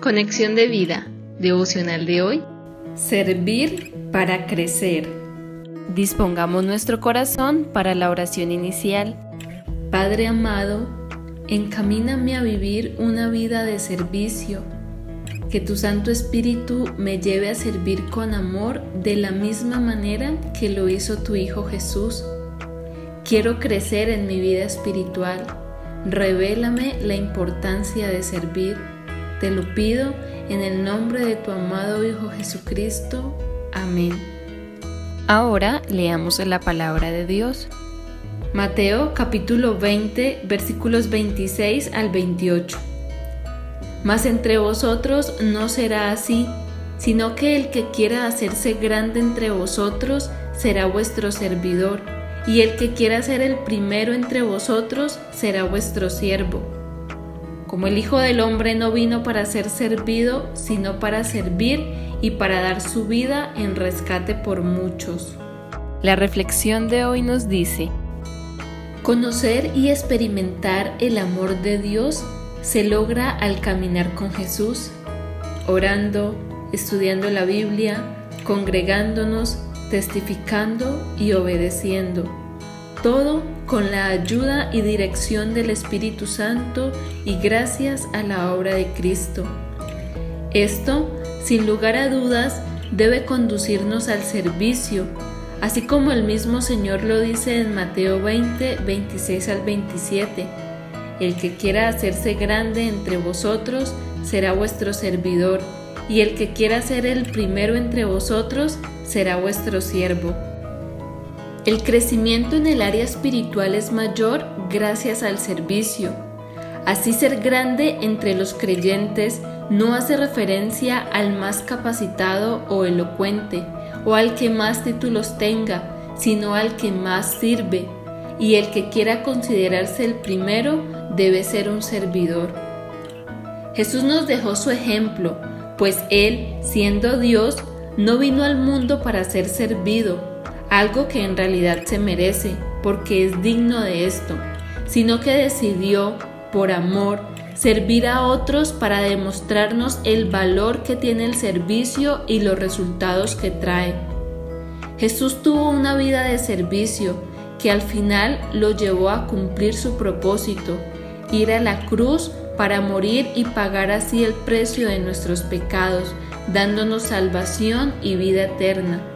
Conexión de vida, devocional de hoy. Servir para crecer. Dispongamos nuestro corazón para la oración inicial. Padre amado, encamíname a vivir una vida de servicio. Que tu Santo Espíritu me lleve a servir con amor de la misma manera que lo hizo tu Hijo Jesús. Quiero crecer en mi vida espiritual. Revélame la importancia de servir te lo pido en el nombre de tu amado Hijo Jesucristo. Amén. Ahora leamos la palabra de Dios. Mateo capítulo 20 versículos 26 al 28. Mas entre vosotros no será así, sino que el que quiera hacerse grande entre vosotros será vuestro servidor, y el que quiera ser el primero entre vosotros será vuestro siervo como el Hijo del Hombre no vino para ser servido, sino para servir y para dar su vida en rescate por muchos. La reflexión de hoy nos dice, Conocer y experimentar el amor de Dios se logra al caminar con Jesús, orando, estudiando la Biblia, congregándonos, testificando y obedeciendo todo con la ayuda y dirección del Espíritu Santo y gracias a la obra de Cristo. Esto, sin lugar a dudas, debe conducirnos al servicio, así como el mismo Señor lo dice en Mateo 20, 26 al 27. El que quiera hacerse grande entre vosotros será vuestro servidor, y el que quiera ser el primero entre vosotros será vuestro siervo. El crecimiento en el área espiritual es mayor gracias al servicio. Así ser grande entre los creyentes no hace referencia al más capacitado o elocuente, o al que más títulos tenga, sino al que más sirve, y el que quiera considerarse el primero debe ser un servidor. Jesús nos dejó su ejemplo, pues Él, siendo Dios, no vino al mundo para ser servido, algo que en realidad se merece, porque es digno de esto, sino que decidió, por amor, servir a otros para demostrarnos el valor que tiene el servicio y los resultados que trae. Jesús tuvo una vida de servicio que al final lo llevó a cumplir su propósito, ir a la cruz para morir y pagar así el precio de nuestros pecados, dándonos salvación y vida eterna.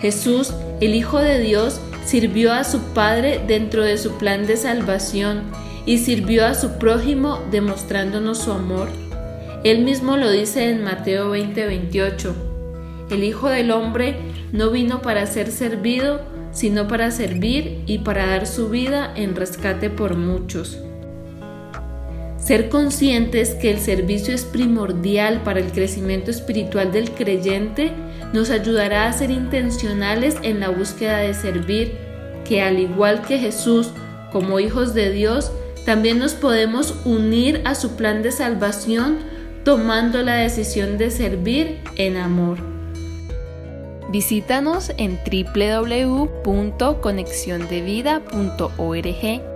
Jesús, el Hijo de Dios, sirvió a su Padre dentro de su plan de salvación y sirvió a su prójimo demostrándonos su amor. Él mismo lo dice en Mateo 20:28. El Hijo del Hombre no vino para ser servido, sino para servir y para dar su vida en rescate por muchos. Ser conscientes que el servicio es primordial para el crecimiento espiritual del creyente nos ayudará a ser intencionales en la búsqueda de servir, que al igual que Jesús, como hijos de Dios, también nos podemos unir a su plan de salvación tomando la decisión de servir en amor. Visítanos en www.conexiondevida.org